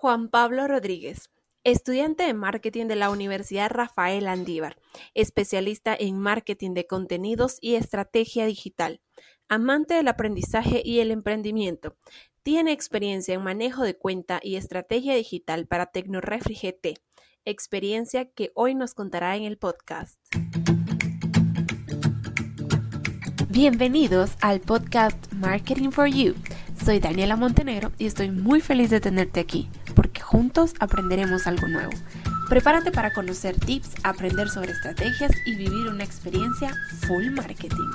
Juan Pablo Rodríguez, estudiante de marketing de la Universidad Rafael Andívar, especialista en marketing de contenidos y estrategia digital, amante del aprendizaje y el emprendimiento. Tiene experiencia en manejo de cuenta y estrategia digital para Tecnorefri GT, experiencia que hoy nos contará en el podcast. Bienvenidos al podcast Marketing for You. Soy Daniela Montenegro y estoy muy feliz de tenerte aquí, porque juntos aprenderemos algo nuevo. Prepárate para conocer tips, aprender sobre estrategias y vivir una experiencia full marketing.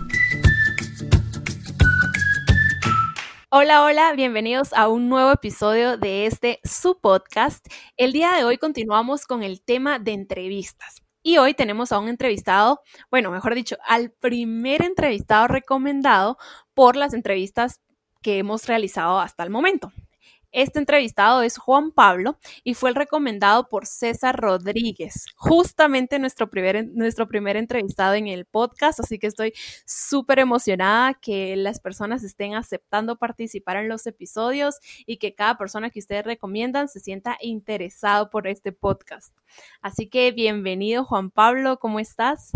Hola, hola, bienvenidos a un nuevo episodio de este su podcast. El día de hoy continuamos con el tema de entrevistas. Y hoy tenemos a un entrevistado, bueno, mejor dicho, al primer entrevistado recomendado por las entrevistas que hemos realizado hasta el momento. Este entrevistado es Juan Pablo y fue el recomendado por César Rodríguez, justamente nuestro primer, nuestro primer entrevistado en el podcast, así que estoy súper emocionada que las personas estén aceptando participar en los episodios y que cada persona que ustedes recomiendan se sienta interesado por este podcast. Así que bienvenido Juan Pablo, ¿cómo estás?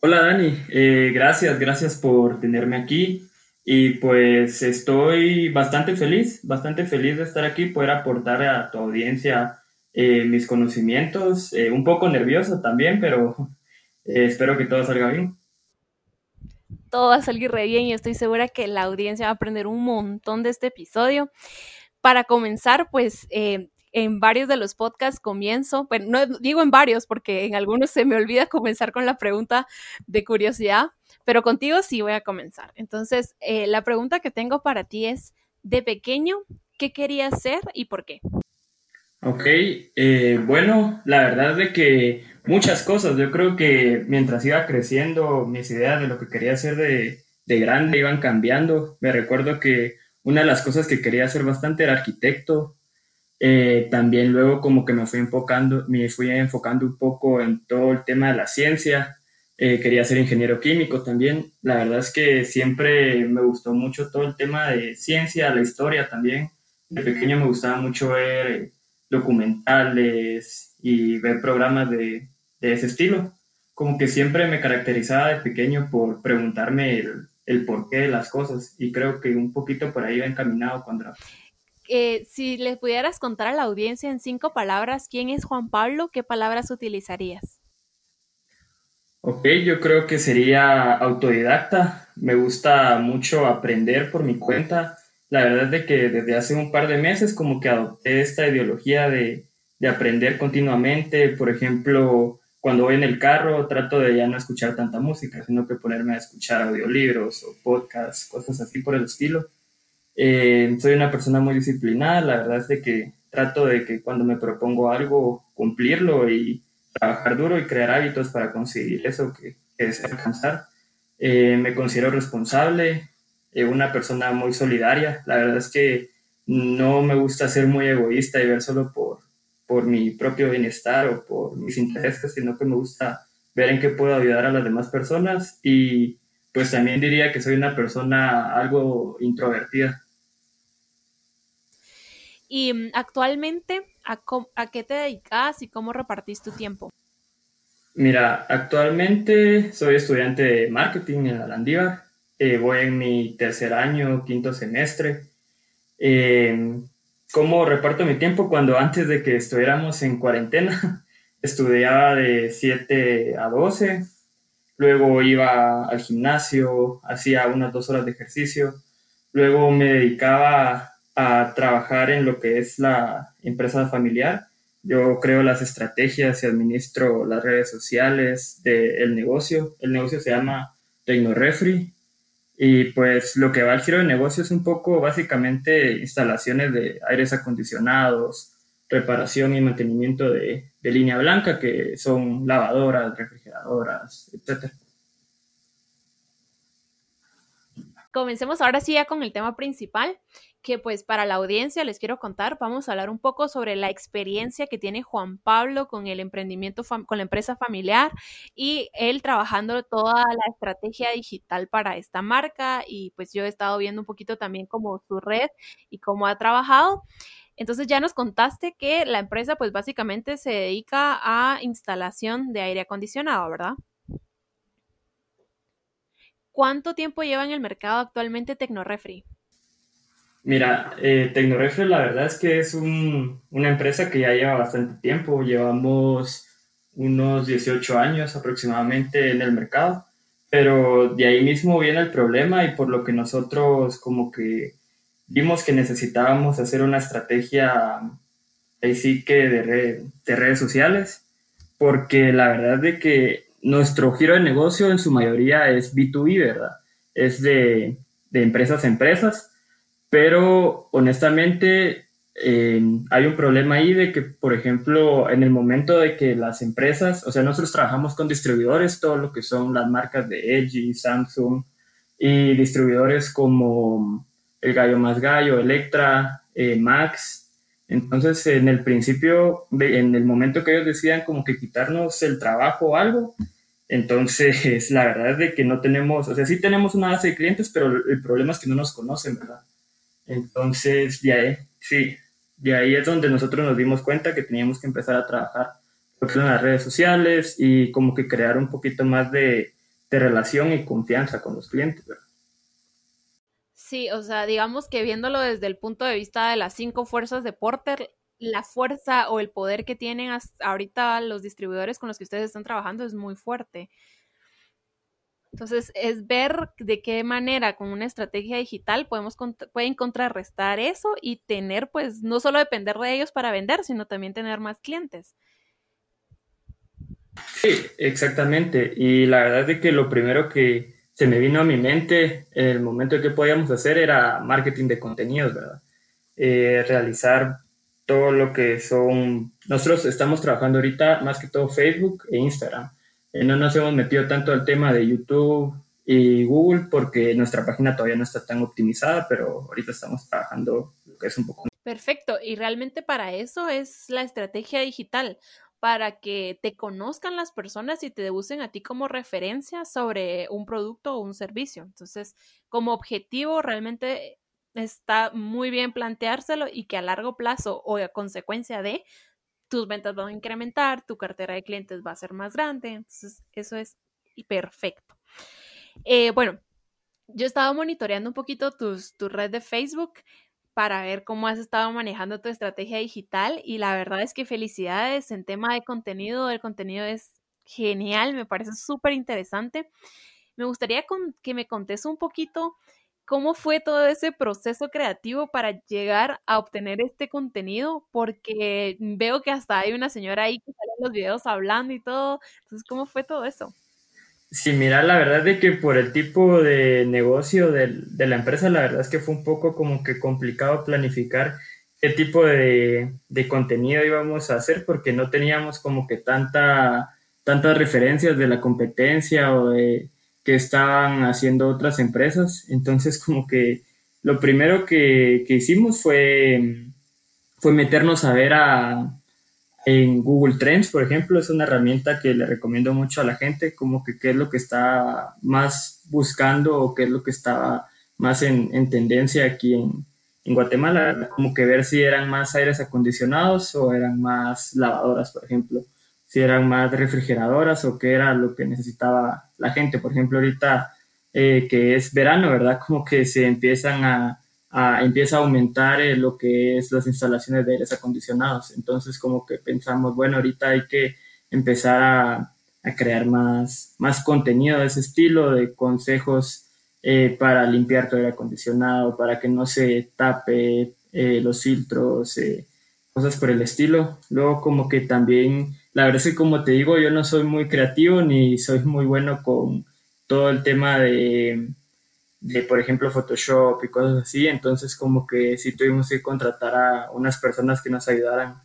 Hola Dani, eh, gracias, gracias por tenerme aquí. Y pues estoy bastante feliz, bastante feliz de estar aquí, poder aportar a tu audiencia eh, mis conocimientos, eh, un poco nervioso también, pero eh, espero que todo salga bien. Todo va a salir re bien y estoy segura que la audiencia va a aprender un montón de este episodio. Para comenzar, pues en varios de los podcasts comienzo, bueno, no digo en varios porque en algunos se me olvida comenzar con la pregunta de curiosidad, pero contigo sí voy a comenzar. Entonces, eh, la pregunta que tengo para ti es, de pequeño, ¿qué querías ser y por qué? Ok, eh, bueno, la verdad es de que muchas cosas, yo creo que mientras iba creciendo, mis ideas de lo que quería hacer de, de grande iban cambiando. Me recuerdo que una de las cosas que quería hacer bastante era arquitecto. Eh, también luego como que me fui enfocando, me fui enfocando un poco en todo el tema de la ciencia. Eh, quería ser ingeniero químico también. La verdad es que siempre me gustó mucho todo el tema de ciencia, la historia también. De pequeño me gustaba mucho ver documentales y ver programas de, de ese estilo. Como que siempre me caracterizaba de pequeño por preguntarme el, el porqué de las cosas y creo que un poquito por ahí va encaminado cuando... Eh, si les pudieras contar a la audiencia en cinco palabras quién es Juan Pablo, ¿qué palabras utilizarías? Ok, yo creo que sería autodidacta. Me gusta mucho aprender por mi cuenta. La verdad es de que desde hace un par de meses como que adopté esta ideología de, de aprender continuamente. Por ejemplo, cuando voy en el carro trato de ya no escuchar tanta música, sino que ponerme a escuchar audiolibros o podcasts, cosas así por el estilo. Eh, soy una persona muy disciplinada, la verdad es de que trato de que cuando me propongo algo, cumplirlo y trabajar duro y crear hábitos para conseguir eso que, que deseo alcanzar. Eh, me considero responsable, eh, una persona muy solidaria. La verdad es que no me gusta ser muy egoísta y ver solo por, por mi propio bienestar o por mis intereses, sino que me gusta ver en qué puedo ayudar a las demás personas y pues también diría que soy una persona algo introvertida. Y mm, actualmente, ¿a, qué te dedicas y cómo repartís tu tiempo? Mira, actualmente soy estudiante de marketing en la. Eh, voy en mi tercer año, quinto semestre. Eh, ¿Cómo reparto mi tiempo? Cuando antes de que estuviéramos en cuarentena, estudiaba de 7 a 12. Luego iba al gimnasio, hacía unas dos horas de ejercicio. Luego me dedicaba a trabajar en lo que es la empresa familiar. Yo creo las estrategias y administro las redes sociales del negocio. El negocio se llama Tecnorefri y pues lo que va al giro de negocio es un poco básicamente instalaciones de aires acondicionados, reparación y mantenimiento de, de línea blanca, que son lavadoras, refrigeradoras, etc. Comencemos ahora sí ya con el tema principal, que pues para la audiencia les quiero contar, vamos a hablar un poco sobre la experiencia que tiene Juan Pablo con el emprendimiento, con la empresa familiar y él trabajando toda la estrategia digital para esta marca y pues yo he estado viendo un poquito también como su red y cómo ha trabajado. Entonces ya nos contaste que la empresa pues básicamente se dedica a instalación de aire acondicionado, ¿verdad? ¿Cuánto tiempo lleva en el mercado actualmente Tecnorefri? Mira, eh, Tecnorefri la verdad es que es una empresa que ya lleva bastante tiempo, llevamos unos 18 años aproximadamente en el mercado, pero de ahí mismo viene el problema y por lo que nosotros como que vimos que necesitábamos hacer una estrategia ahí sí que de, de redes sociales, porque la verdad de que nuestro giro de negocio en su mayoría es B2B, ¿verdad? Es de, de empresas a empresas, pero honestamente eh, hay un problema ahí de que, por ejemplo, en el momento de que las empresas, o sea, nosotros trabajamos con distribuidores, todo lo que son las marcas de LG, Samsung y distribuidores como el Gallo Más Gallo, Electra, eh, Max. Entonces, en el principio, en el momento que ellos decían como que quitarnos el trabajo o algo, entonces la verdad es de que no tenemos, o sea, sí tenemos una base de clientes, pero el problema es que no nos conocen, ¿verdad? Entonces, ya, sí, de ahí es donde nosotros nos dimos cuenta que teníamos que empezar a trabajar en las redes sociales y como que crear un poquito más de, de relación y confianza con los clientes, ¿verdad? Sí, o sea, digamos que viéndolo desde el punto de vista de las cinco fuerzas de Porter, la fuerza o el poder que tienen ahorita los distribuidores con los que ustedes están trabajando es muy fuerte. Entonces, es ver de qué manera con una estrategia digital podemos pueden contrarrestar eso y tener, pues, no solo depender de ellos para vender, sino también tener más clientes. Sí, exactamente. Y la verdad es que lo primero que, se me vino a mi mente en el momento que podíamos hacer era marketing de contenidos, ¿verdad? Eh, realizar todo lo que son... Nosotros estamos trabajando ahorita más que todo Facebook e Instagram. Eh, no nos hemos metido tanto al tema de YouTube y Google porque nuestra página todavía no está tan optimizada, pero ahorita estamos trabajando lo que es un poco... Perfecto, y realmente para eso es la estrategia digital para que te conozcan las personas y te usen a ti como referencia sobre un producto o un servicio. Entonces, como objetivo, realmente está muy bien planteárselo y que a largo plazo o a consecuencia de tus ventas van a incrementar, tu cartera de clientes va a ser más grande. Entonces, eso es perfecto. Eh, bueno, yo he estado monitoreando un poquito tu red de Facebook para ver cómo has estado manejando tu estrategia digital y la verdad es que felicidades en tema de contenido, el contenido es genial, me parece súper interesante. Me gustaría que me contes un poquito cómo fue todo ese proceso creativo para llegar a obtener este contenido, porque veo que hasta hay una señora ahí que sale en los videos hablando y todo. Entonces, ¿cómo fue todo eso? Sí, mira, la verdad de que por el tipo de negocio de, de, la empresa, la verdad es que fue un poco como que complicado planificar qué tipo de, de, contenido íbamos a hacer porque no teníamos como que tanta, tantas referencias de la competencia o de que estaban haciendo otras empresas. Entonces como que lo primero que, que hicimos fue, fue meternos a ver a, en Google Trends, por ejemplo, es una herramienta que le recomiendo mucho a la gente, como que qué es lo que está más buscando o qué es lo que estaba más en, en tendencia aquí en, en, Guatemala, como que ver si eran más aires acondicionados o eran más lavadoras, por ejemplo, si eran más refrigeradoras o qué era lo que necesitaba la gente. Por ejemplo, ahorita eh, que es verano, ¿verdad? Como que se empiezan a empieza a aumentar eh, lo que es las instalaciones de aires acondicionados. Entonces, como que pensamos, bueno, ahorita hay que empezar a, a crear más, más contenido de ese estilo, de consejos eh, para limpiar tu aire acondicionado, para que no se tape eh, los filtros, cosas por el estilo. Luego, como que también, la verdad es que como te digo, yo no soy muy creativo ni soy muy bueno con todo el tema de de, por ejemplo, Photoshop y cosas así. Entonces, como que sí tuvimos que contratar a unas personas que nos ayudaran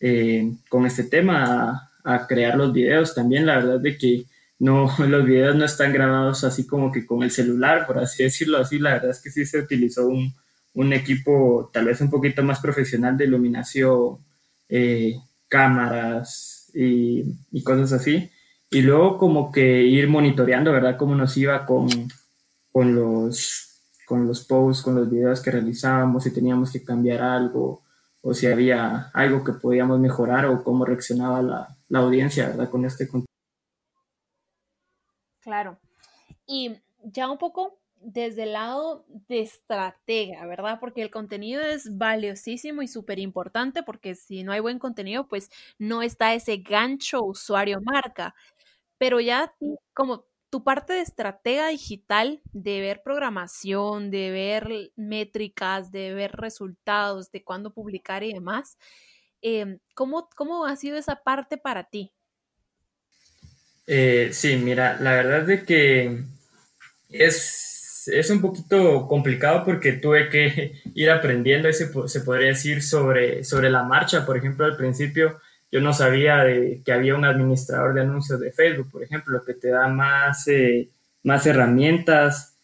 eh, con este tema, a, crear los videos también. La verdad de que no, los videos no están grabados así como que con el celular, por así decirlo así. La verdad es que sí se utilizó un, un equipo tal vez un poquito más profesional de iluminación, eh, cámaras y, y cosas así. Y luego como que ir monitoreando, ¿verdad? Cómo nos iba con, con los, con los posts, con los videos que realizábamos, si teníamos que cambiar algo o si había algo que podíamos mejorar o cómo reaccionaba la, la audiencia, ¿verdad? Con este contenido. Claro. Y ya un poco desde el lado de estratega, ¿verdad? Porque el contenido es valiosísimo y súper importante porque si no hay buen contenido, pues no está ese gancho usuario-marca. Pero ya como tu parte de estratega digital, de ver programación, de ver métricas, de ver resultados, de cuándo publicar y demás, em, ¿cómo, ¿cómo ha sido esa parte para ti? Eh, sí, mira, la verdad es que es, es, un poquito complicado porque tuve que ir aprendiendo, ese, se podría decir, sobre, sobre la marcha. Por ejemplo, al principio yo no sabía de, que había un administrador de anuncios de Facebook, por ejemplo, que te da más, eh, más herramientas.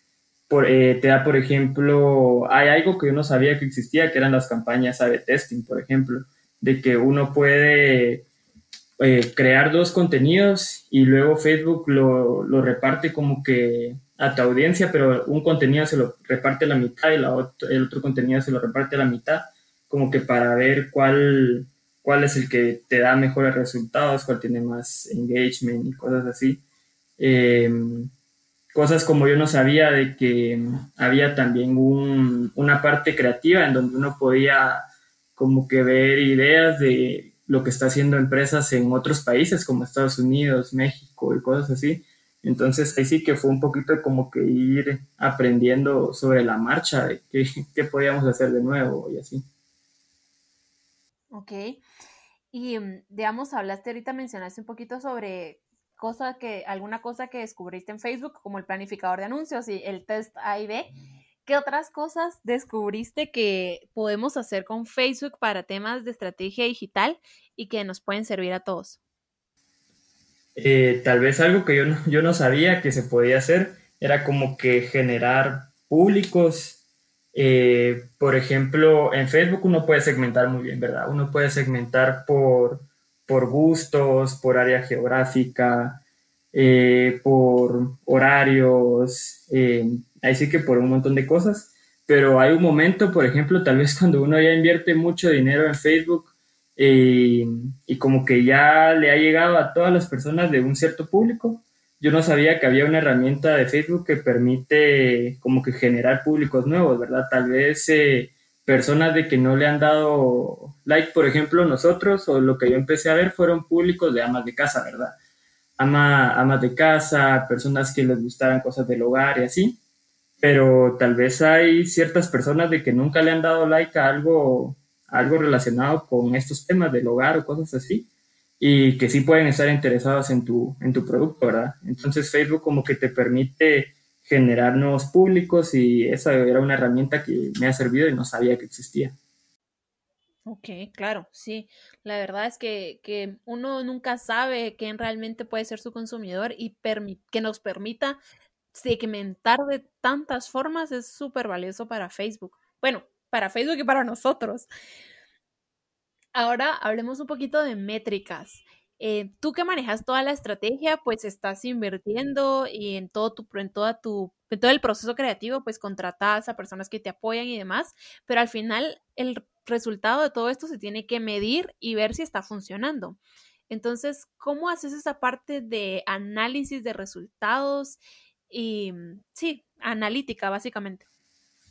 Por, eh, te da, por ejemplo, hay algo que yo no sabía que existía, que eran las campañas A-B testing, por ejemplo, de que uno puede eh, crear dos contenidos y luego Facebook lo, lo, reparte como que a tu audiencia, pero un contenido se lo reparte la mitad y la otro, el otro contenido se lo reparte la mitad, como que para ver cuál, cuál es el que te da mejores resultados, cuál tiene más engagement y cosas así. Em, cosas como yo no sabía de que había también un, una parte creativa en donde uno podía como que ver ideas de lo que está haciendo empresas en otros países como Estados Unidos, México y cosas así. Entonces ahí sí que fue un poquito como que ir aprendiendo sobre la marcha de qué, qué podíamos hacer de nuevo y así. Ok. Y mm, digamos, hablaste ahorita, mencionaste un poquito sobre cosa que, alguna cosa que descubriste en Facebook, como el planificador de anuncios y el test A y B. ¿Qué otras cosas descubriste que podemos hacer con Facebook para temas de estrategia digital y que nos pueden servir a todos? Eh, tal vez algo que yo no, yo no sabía que se podía hacer era como que generar públicos. Eh, por ejemplo, en Facebook uno puede segmentar muy bien, ¿verdad? Uno puede segmentar por, por gustos, por área geográfica, eh, por horarios, ahí sí que por un montón de cosas, pero hay un momento, por ejemplo, tal vez cuando uno ya invierte mucho dinero en Facebook eh, y como que ya le ha llegado a todas las personas de un cierto público, yo no sabía que había una herramienta de Facebook que permite como que generar públicos nuevos, ¿verdad? Tal vez eh, personas de que no le han dado like, por ejemplo, nosotros, o lo que yo empecé a ver fueron públicos de amas de casa, ¿verdad? Ama, amas de casa, personas que les gustaran cosas del hogar y así pero tal vez hay ciertas personas de que nunca le han dado like a algo, algo relacionado con estos temas del hogar o cosas así, y que sí pueden estar interesados en tu, en tu producto, ¿verdad? Entonces Facebook como que te permite generar nuevos públicos y esa era una herramienta que me ha servido y no sabía que existía. Ok, claro, sí. La verdad es que, que uno nunca sabe quién realmente puede ser su consumidor y que nos permita segmentar de tantas formas es súper valioso para Facebook. Bueno, para Facebook y para nosotros. Ahora hablemos un poquito de métricas. Eh, tú que manejas toda la estrategia, pues estás invirtiendo y en todo tu, en toda tu, en todo el proceso creativo, pues contratas a personas que te apoyan y demás, pero al final el resultado de todo esto se tiene que medir y ver si está funcionando. Entonces, ¿cómo haces esa parte de análisis de resultados y mm, sí, analítica básicamente.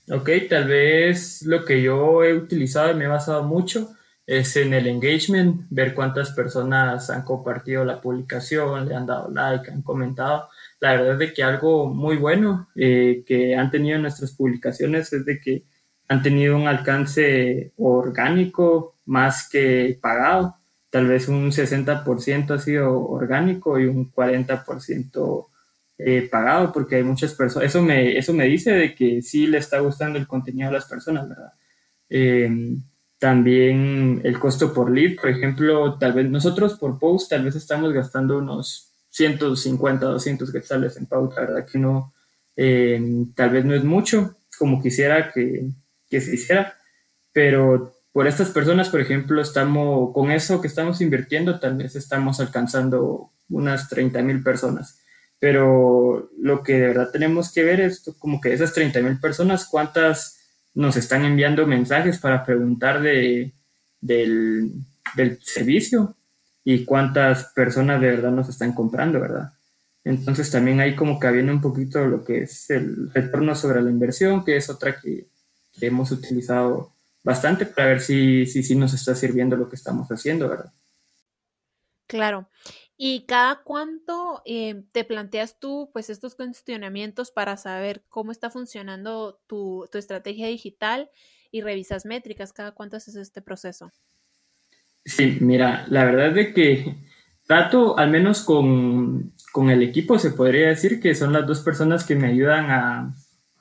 Ok, tal vez lo que yo he utilizado y me he basado mucho es en el engagement, ver cuántas personas han compartido la publicación, le han dado like, han comentado. La verdad es de que algo muy bueno eh, que han tenido nuestras publicaciones es de que han tenido un alcance orgánico más que pagado. Tal vez un 60% ha sido orgánico y un 40% eh, pagado porque hay muchas personas, eso me, eso me dice de que sí le está gustando el contenido a las personas, ¿verdad? Eh, también el costo por lead, por ejemplo, tal vez nosotros por post tal vez estamos gastando unos 150, 200 quetzales en pauta, ¿verdad? Que no, eh, tal vez no es mucho como quisiera que, que se hiciera, pero por estas personas, por ejemplo, estamos, con eso que estamos invirtiendo, tal vez estamos alcanzando unas 30 mil personas pero lo que de verdad tenemos que ver es como que esas 30 mil personas, cuántas nos están enviando mensajes para preguntar de, del, del servicio y cuántas personas de verdad nos están comprando, ¿verdad? Entonces también ahí como que viene un poquito lo que es el retorno sobre la inversión, que es otra que, hemos utilizado bastante para ver si, si, si nos está sirviendo lo que estamos haciendo, ¿verdad? Claro. ¿Y cada cuánto eh, te planteas tú pues estos cuestionamientos para saber cómo está funcionando tu, tu, estrategia digital y revisas métricas? ¿Cada cuánto haces este proceso? Sí, mira, la verdad es de que trato, al menos con, con, el equipo, se podría decir que son las dos personas que me ayudan a,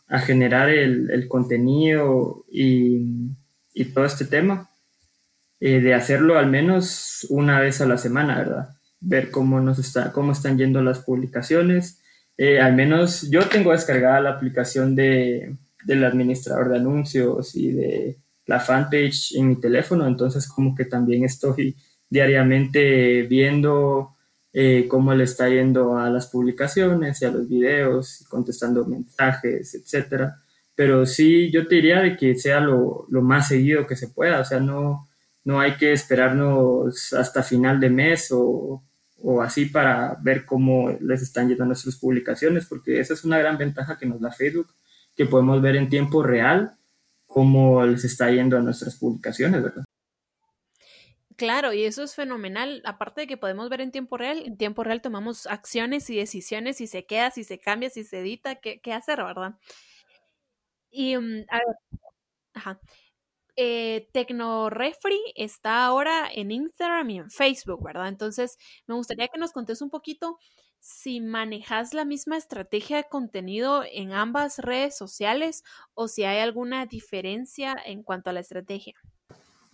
a generar el, el contenido y, y, todo este tema, eh, de hacerlo al menos una vez a la semana, ¿verdad? Ver cómo, nos está, cómo están yendo las publicaciones. Eh, al menos yo tengo descargada la aplicación de, del administrador de anuncios y de la fanpage en mi teléfono, entonces como que también estoy diariamente viendo eh, cómo le está yendo a las publicaciones y a los videos, contestando mensajes, etcétera. Pero sí, yo te diría de que sea lo, lo, más seguido que se pueda, o sea, no, no hay que esperarnos hasta final de mes o, o así para ver cómo les están yendo nuestras publicaciones, porque esa es una gran ventaja que nos da Facebook, que podemos ver en tiempo real cómo les está yendo a nuestras publicaciones, ¿verdad? Claro, y eso es fenomenal. Aparte de que podemos ver en tiempo real, en tiempo real tomamos acciones y decisiones, si se queda, si se cambia, si se edita, qué, qué hacer, ¿verdad? Y, mm, a ver, ajá. Eh, Tecnorefri está ahora en Instagram y en Facebook, ¿verdad? Entonces, me gustaría que nos contes un poquito si manejas la misma estrategia de contenido en ambas redes sociales o si hay alguna diferencia en cuanto a la estrategia.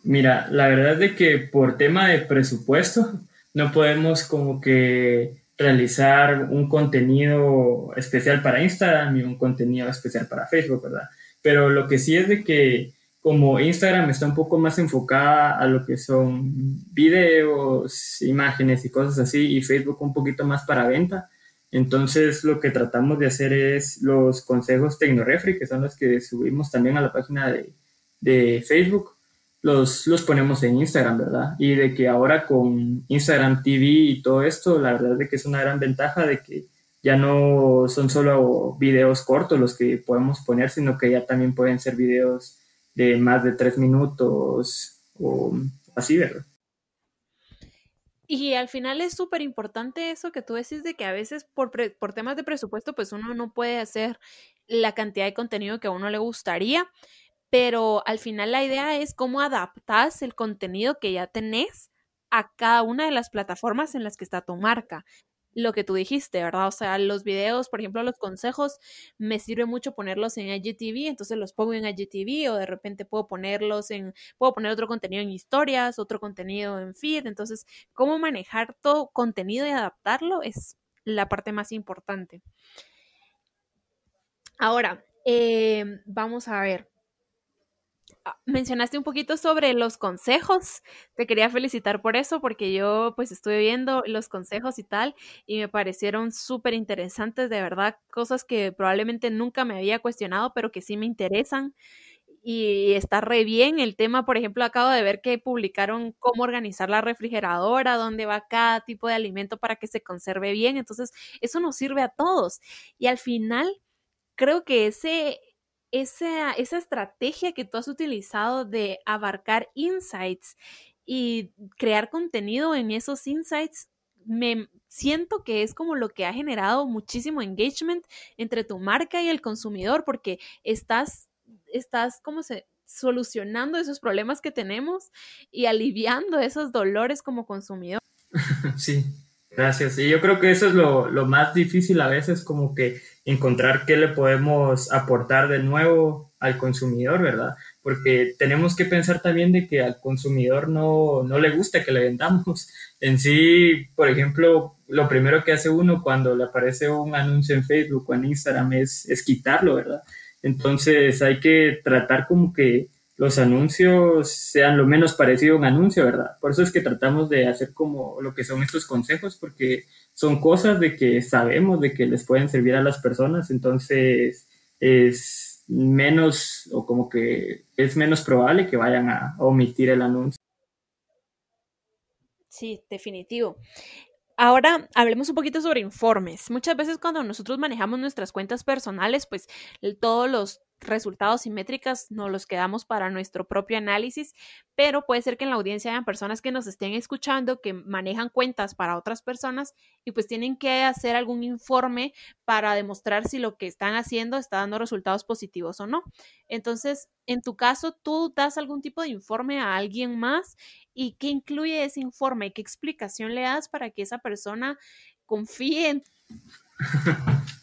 Mira, la verdad es de que por tema de presupuesto no podemos como que realizar un contenido especial para Instagram y un contenido especial para Facebook, ¿verdad? Pero lo que sí es de que como Instagram está un poco más enfocada a lo que son videos, imágenes y cosas así, y Facebook un poquito más para venta. Entonces lo que tratamos de hacer es los consejos Tecnorefri, que son los que subimos también a la página de, de Facebook, los, los ponemos en Instagram, ¿verdad? Y de que ahora con Instagram TV y todo esto, la verdad es que es una gran ventaja de que ya no son solo videos cortos los que podemos poner, sino que ya también pueden ser videos de más de tres minutos o así, ¿verdad? Y al final es súper importante eso que tú decís de que a veces por, por temas de presupuesto, pues uno no puede hacer la cantidad de contenido que a uno le gustaría, pero al final la idea es cómo adaptas el contenido que ya tenés a cada una de las plataformas en las que está tu marca lo que tú dijiste, ¿verdad? O sea, los videos, por ejemplo, los consejos, me sirve mucho ponerlos en IGTV, entonces los pongo en IGTV o de repente puedo ponerlos en, puedo poner otro contenido en historias, otro contenido en feed, entonces, cómo manejar todo contenido y adaptarlo es la parte más importante. Ahora, eh, vamos a ver. Ah, mencionaste un poquito sobre los consejos. Te quería felicitar por eso, porque yo pues estuve viendo los consejos y tal, y me parecieron súper interesantes, de verdad, cosas que probablemente nunca me había cuestionado, pero que sí me interesan. Y está re bien el tema, por ejemplo, acabo de ver que publicaron cómo organizar la refrigeradora, dónde va cada tipo de alimento para que se conserve bien. Entonces, eso nos sirve a todos. Y al final, creo que ese esa, esa estrategia que tú has utilizado de abarcar insights y crear contenido en esos insights, me siento que es como lo que ha generado muchísimo engagement entre tu marca y el consumidor, porque estás, estás como se solucionando esos problemas que tenemos y aliviando esos dolores como consumidor. Sí, gracias. Y yo creo que eso es lo, lo más difícil a veces, como que encontrar qué le podemos aportar de nuevo al consumidor, ¿verdad? Porque tenemos que pensar también de que al consumidor no, no le gusta que le vendamos. En sí, por ejemplo, lo primero que hace uno cuando le aparece un anuncio en Facebook o en Instagram es, es quitarlo, ¿verdad? Entonces hay que tratar como que los anuncios sean lo menos parecido a un anuncio, ¿verdad? Por eso es que tratamos de hacer como lo que son estos consejos, porque son cosas de que sabemos de que les pueden servir a las personas, entonces es menos o como que es menos probable que vayan a omitir el anuncio. Sí, definitivo. Ahora hablemos un poquito sobre informes. Muchas veces cuando nosotros manejamos nuestras cuentas personales, pues todos los resultados y métricas nos los quedamos para nuestro propio análisis, pero puede ser que en la audiencia hayan personas que nos estén escuchando que manejan cuentas para otras personas y pues tienen que hacer algún informe para demostrar si lo que están haciendo está dando resultados positivos o no. Entonces, en tu caso, tú das algún tipo de informe a alguien más y qué incluye ese informe, qué explicación le das para que esa persona confíe en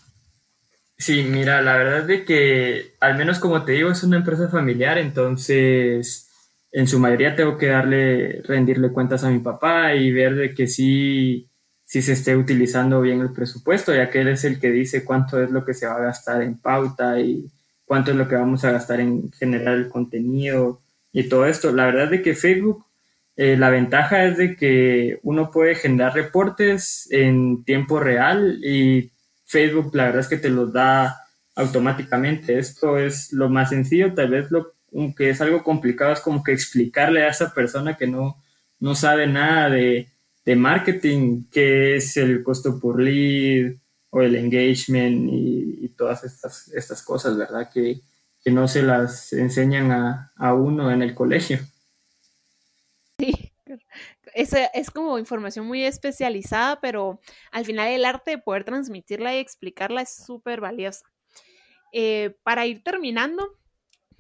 Sí, mira, la verdad de que, al menos como te digo, es una empresa familiar, entonces en su mayoría tengo que darle, rendirle cuentas a mi papá y ver de que sí, sí se esté utilizando bien el presupuesto, ya que él es el que dice cuánto es lo que se va a gastar en pauta y cuánto es lo que vamos a gastar en generar el contenido y todo esto. La verdad de que Facebook, eh, la ventaja es de que uno puede generar reportes en tiempo real y Facebook la verdad es que te los da automáticamente. Esto es lo más sencillo, tal vez lo que es algo complicado es como que explicarle a esa persona que no, no sabe nada de, marketing, qué es el costo por lead o el engagement y, todas estas, estas cosas, ¿verdad? Que, no se las enseñan a, a uno en el colegio. Es, es como información muy especializada, pero al final el arte de poder transmitirla y explicarla es súper valiosa. Eh, para ir terminando,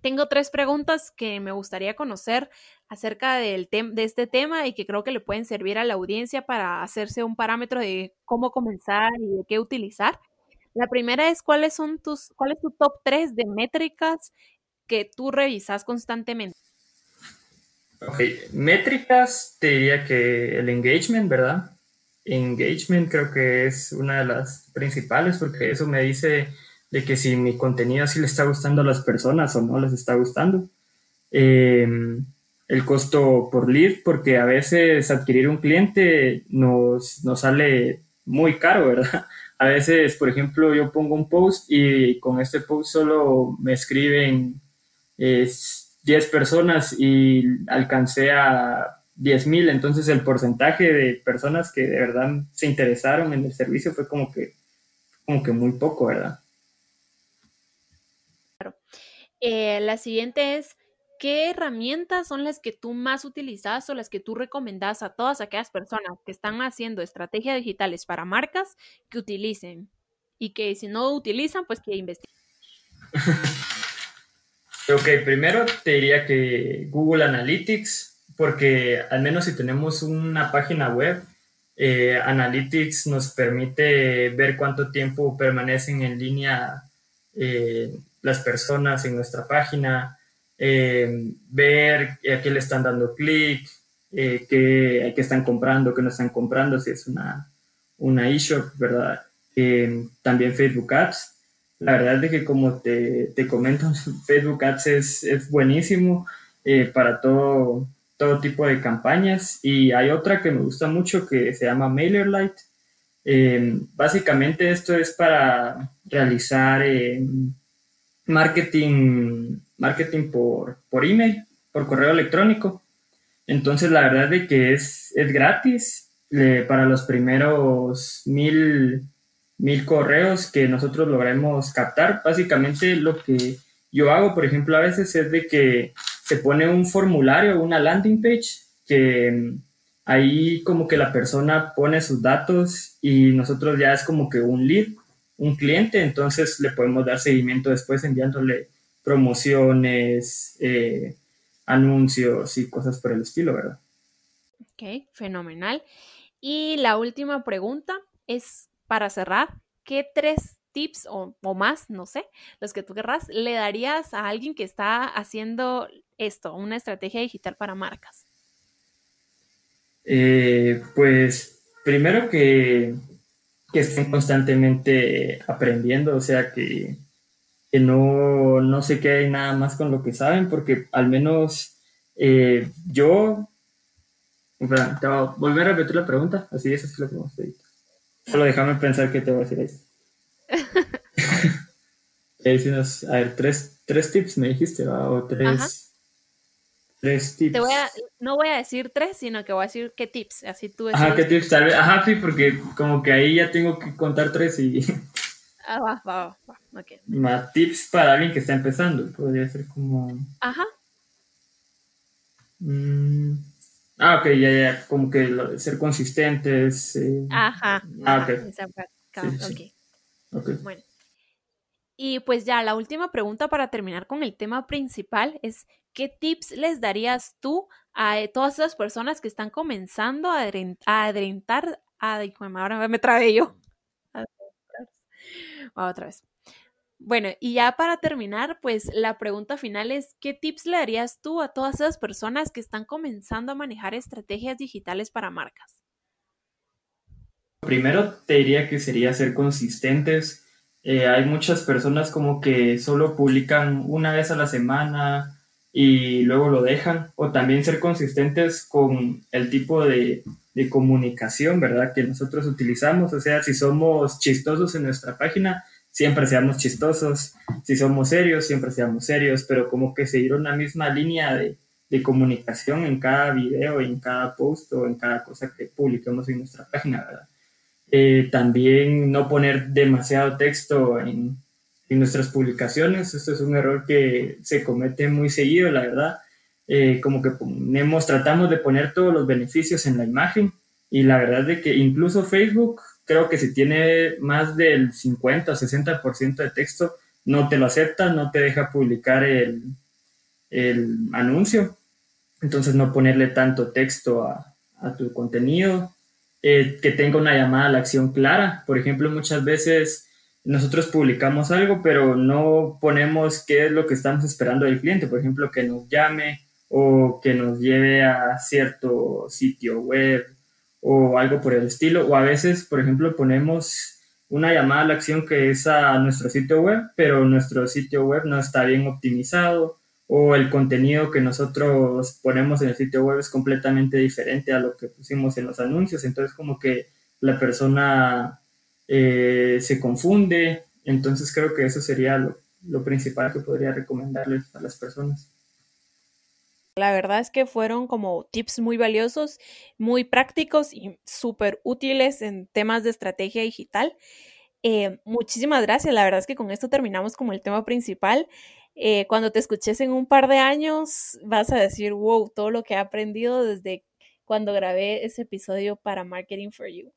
tengo tres preguntas que me gustaría conocer acerca del de este tema y que creo que le pueden servir a la audiencia para hacerse un parámetro de cómo comenzar y de qué utilizar. La primera es cuáles son tus, cuál es tu top 3 de métricas que tú revisas constantemente. Ok, métricas, te diría que el engagement, ¿verdad? Engagement creo que es una de las principales porque eso me dice de que si mi contenido sí le está gustando a las personas o no les está gustando. Em, el costo por lead, porque a veces adquirir un cliente nos, nos sale muy caro, ¿verdad? A veces, por ejemplo, yo pongo un post y con este post solo me escriben... Es, 10 personas y alcancé a 10 mil, entonces el porcentaje de personas que de verdad se interesaron en el servicio fue como que, como que muy poco, ¿verdad? Claro. Eh, la siguiente es, ¿qué herramientas son las que tú más utilizas o las que tú recomendas a todas aquellas personas que están haciendo estrategias digitales para marcas que utilicen? Y que si no utilizan, pues que investiguen. Ok, primero te diría que Google Analytics, porque al menos si tenemos una página web, eh, Analytics nos permite ver cuánto tiempo permanecen en línea eh, las personas en nuestra página, eh, ver a qué le están dando clic, qué, están comprando, qué no están comprando, si es una, una eShop, ¿verdad? también Facebook Ads la verdad es que como te, te comento, Facebook Ads es, buenísimo eh, para todo, todo tipo de campañas y hay otra que me gusta mucho que se llama MailerLite. Em, básicamente esto es para realizar em, marketing, marketing por, por email, por correo electrónico. Entonces la verdad es que es, es gratis eh, para los primeros mil mil correos que nosotros logremos captar. Básicamente lo que yo hago, por ejemplo, a veces es de que se pone un formulario, una landing page, que mm, ahí como que la persona pone sus datos y nosotros ya es como que un lead, un cliente, entonces le podemos dar seguimiento después enviándole promociones, eh, anuncios y cosas por el estilo, ¿verdad? Ok, fenomenal. Y la última pregunta es para cerrar, ¿qué tres tips o, más, no sé, los que tú querrás, le darías a alguien que está haciendo esto, una estrategia digital para marcas? Eh, pues primero que, estén constantemente aprendiendo, o sea, que, no, no se queden nada más con lo que saben, porque al menos eh, yo... te voy a volver a repetir la pregunta, así es, así lo que hemos dicho. Solo déjame pensar qué te voy a decir ahí. a ver, tres, tres tips me dijiste, ¿va? O tres. Tres tips. Te voy a, no voy a decir tres, sino que voy a decir qué tips. Así tú Ajá, qué tips, tal vez. Ajá, sí, porque como que ahí ya tengo que contar tres y. Ah, va, va, va. Okay. Más tips para alguien que está empezando. Podría ser como. Ajá. Mm, ah, ok, ya, ya. Como que ser consistentes. Eh. Ajá. Ah, ok. Sí, okay. Bueno. Y pues ya, la última pregunta para terminar con el tema principal es, ¿qué tips les darías tú a todas esas personas que están comenzando a, adrentar, a, ahora me trabé yo. Otra vez. Bueno, y ya para terminar, pues la pregunta final es, ¿qué tips le darías tú a todas esas personas que están comenzando a manejar estrategias digitales para marcas? Primero te diría que sería ser consistentes. Eh, hay muchas personas como que solo publican una vez a la semana y luego lo dejan, o también ser consistentes con el tipo de, de comunicación, ¿verdad? Que nosotros utilizamos, o sea, si somos chistosos en nuestra página, siempre seamos chistosos, si somos serios, siempre seamos serios, pero como que seguir una misma línea de, de comunicación en cada video, en cada post o en cada cosa que publiquemos en nuestra página, ¿verdad? Eh, también no poner demasiado texto en, en, nuestras publicaciones, esto es un error que se comete muy seguido, la verdad. Eh, como que ponemos, tratamos de poner todos los beneficios en la imagen y la verdad de que incluso Facebook creo que si tiene más del 50 o 60% de texto, no te lo acepta, no te deja publicar el, anuncio. Entonces no ponerle tanto texto a, tu contenido, eh, que tenga una llamada a la acción clara. Por ejemplo, muchas veces nosotros publicamos algo, pero no ponemos qué es lo que estamos esperando del cliente. Por ejemplo, que nos llame o que nos lleve a cierto sitio web o algo por el estilo. O a veces, por ejemplo, ponemos una llamada a la acción que es a nuestro sitio web, pero nuestro sitio web no está bien optimizado o el contenido que nosotros ponemos en el sitio web es completamente diferente a lo que pusimos en los anuncios. Entonces como que la persona eh, se confunde. Entonces creo que eso sería lo principal que podría recomendarles a las personas. La verdad es que fueron como tips muy valiosos, muy prácticos y súper útiles en temas de estrategia digital. Eh, muchísimas gracias. La verdad es que con esto terminamos como el tema principal. Eh, cuando te escuches en un par de años, vas a decir, wow, todo lo que he aprendido desde cuando grabé ese episodio para Marketing for You.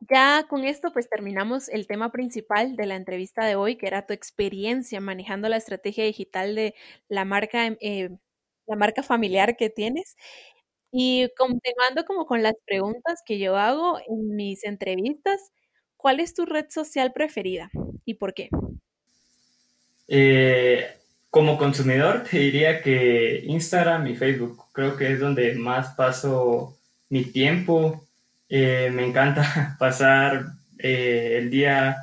Ya con esto pues terminamos el tema principal de la entrevista de hoy, que era tu experiencia manejando la estrategia digital de la marca eh, la marca familiar que tienes. Y continuando como con las preguntas que yo hago en mis entrevistas, ¿cuál es tu red social preferida y por qué? Eh, como consumidor te diría que Instagram y Facebook creo que es donde más paso mi tiempo. Eh, me encanta pasar eh, el día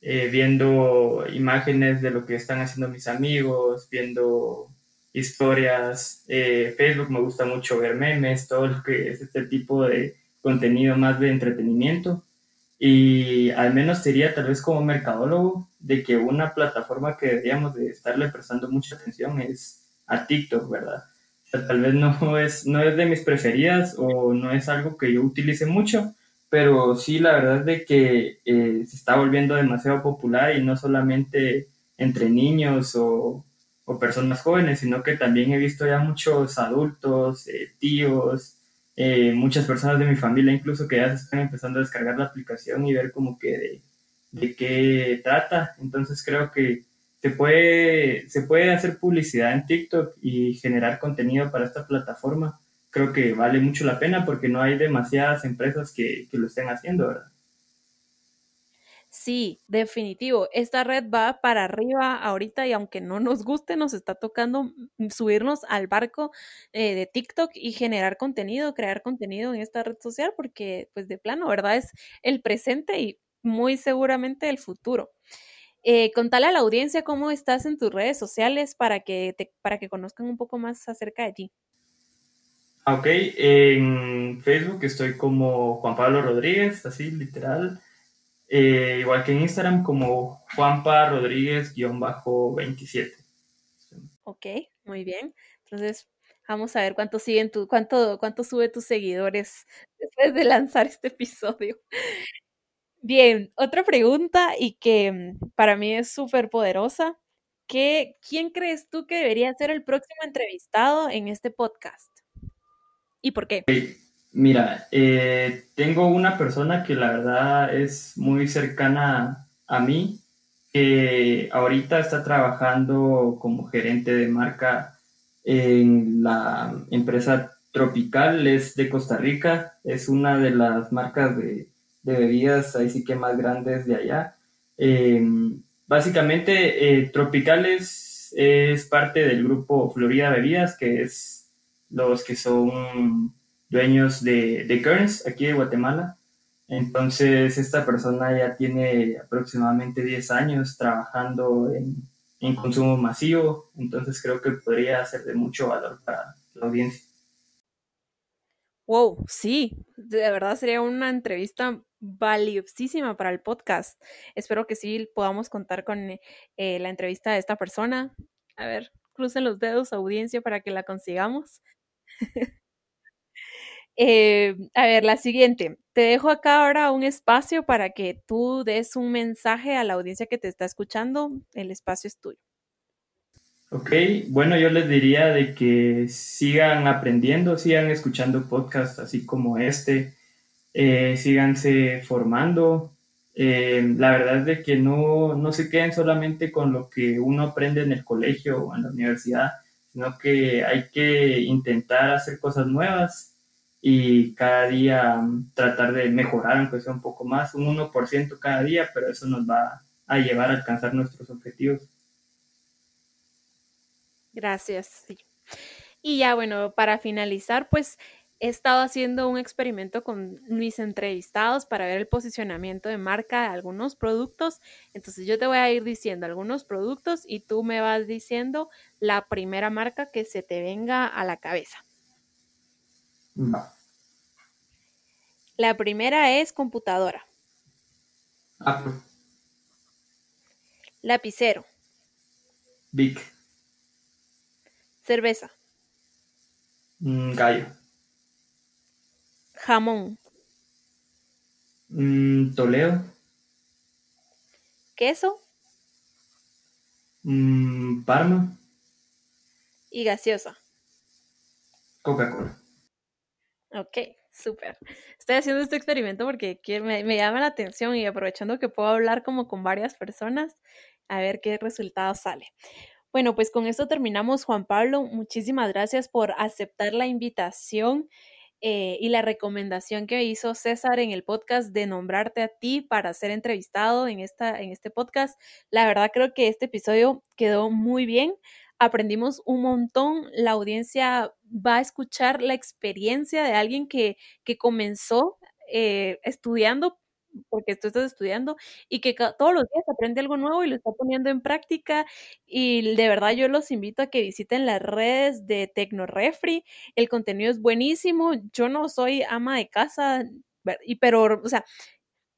viendo imágenes de lo que están haciendo mis amigos, viendo historias. Eh, Facebook me gusta mucho ver memes, todo lo que es este tipo de contenido más de entretenimiento. Y al menos sería tal vez como mercadólogo de que una plataforma que deberíamos de estarle prestando mucha atención es a TikTok, ¿verdad? tal vez no es, no es de mis preferidas o no es algo que yo utilice mucho, pero sí la verdad de que eh, se está volviendo demasiado popular y no solamente entre niños o o personas jóvenes, sino que también he visto ya muchos adultos, eh, tíos, eh, muchas personas de mi familia incluso que ya se están empezando a descargar la aplicación y ver como que de, qué trata. Entonces creo que se puede, se puede hacer publicidad en TikTok y generar contenido para esta plataforma. Creo que vale mucho la pena porque no hay demasiadas empresas que, que lo estén haciendo, ¿verdad? Sí, definitivo. Esta red va para arriba ahorita y aunque no nos guste, nos está tocando mm, subirnos al barco eh, de TikTok y generar contenido, crear contenido en esta red social porque pues de plano, ¿verdad? Es el presente y muy seguramente el futuro. Eh, contale a la audiencia cómo estás en tus redes sociales para que, te, para que conozcan un poco más acerca de ti. Ok, en Facebook estoy como Juan Pablo Rodríguez, así literal. Eh, igual que en Instagram como Juanpa Rodríguez-27. Ok, muy bien. Entonces, Vamos a ver cuánto siguen tu, cuánto, cuánto sube tus seguidores después de lanzar este episodio. Bien, otra pregunta y que mm, para mí es súper poderosa. ¿Quién crees tú que debería ser el próximo entrevistado en este podcast? ¿Y por qué? Mira, eh, tengo una persona que la verdad es muy cercana a mí, que ahorita está trabajando como gerente de marca en la empresa Tropical, es de Costa Rica, es una de las marcas de, bebidas, ahí sí que más grandes de allá. Em, básicamente, eh, Tropical es, es parte del grupo Florida Bebidas, que es los que son dueños de, de Kearns, aquí de Guatemala. Entonces, esta persona ya tiene aproximadamente 10 años trabajando en, en consumo masivo, entonces creo que podría ser de mucho valor para la audiencia. Wow, sí, de verdad sería una entrevista valiosísima para el podcast. Espero que sí podamos contar con eh, la entrevista de esta persona. A ver, crucen los dedos, audiencia, para que la consigamos. Eh, a ver, la siguiente. Te dejo acá ahora un espacio para que tú des un mensaje a la audiencia que te está escuchando. El espacio es tuyo. Ok, bueno, yo les diría de que sigan aprendiendo, sigan escuchando podcasts así como este, eh, síganse formando. Eh, la verdad es de que no, no se queden solamente con lo que uno aprende en el colegio o en la universidad, sino que hay que intentar hacer cosas nuevas y cada día mm, tratar de mejorar, aunque sea un poco más, un 1% cada día, pero eso nos va a llevar a alcanzar nuestros objetivos. Gracias. Y ya bueno, para finalizar, pues he estado haciendo un experimento con mis entrevistados para ver el posicionamiento de marca de algunos productos. Entonces yo te voy a ir diciendo algunos productos y tú me vas diciendo la primera marca que se te venga a la cabeza. La primera es computadora. Apple. Lapicero. Vic. Cerveza. Mm, gallo. Jamón. Mm, Toledo. Queso. Mm, Parma. Y gaseosa. Coca-Cola. Ok, súper. Estoy haciendo este experimento porque me, llama la atención y aprovechando que puedo hablar como con varias personas, a ver qué resultado sale. Bueno, pues con esto terminamos, Juan Pablo. Muchísimas gracias por aceptar la invitación eh, y la recomendación que hizo César en el podcast de nombrarte a ti para ser entrevistado en, esta, en este podcast. La verdad creo que este episodio quedó muy bien aprendimos un montón, la audiencia va a escuchar la experiencia de alguien que, que comenzó eh, estudiando porque tú estás estudiando y que todos los días aprende algo nuevo y lo está poniendo en práctica y de verdad yo los invito a que visiten las redes de Tecnorefri, el contenido es buenísimo, yo no soy ama de casa, pero, o sea,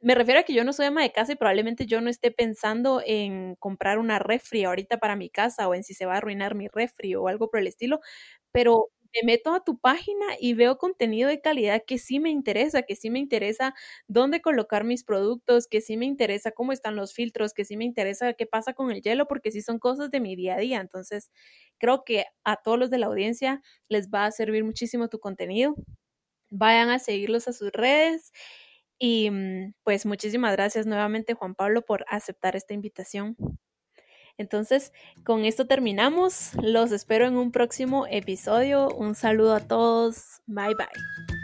me refiero a que yo no soy ama de casa y probablemente yo no esté pensando en comprar una refri ahorita para mi casa o en si se va a arruinar mi refri o algo por el estilo, pero me meto a tu página y veo contenido de calidad que sí me interesa, que sí me interesa dónde colocar mis productos, que sí me interesa cómo están los filtros, que sí me interesa qué pasa con el hielo, porque sí son cosas de mi día a día. Entonces, creo que a todos los de la audiencia les va a servir muchísimo tu contenido. Vayan a seguirlos a sus redes y mm, pues muchísimas gracias nuevamente Juan Pablo por aceptar esta invitación. Entonces, con esto terminamos. Los espero en un próximo episodio. Un saludo a todos. Bye bye.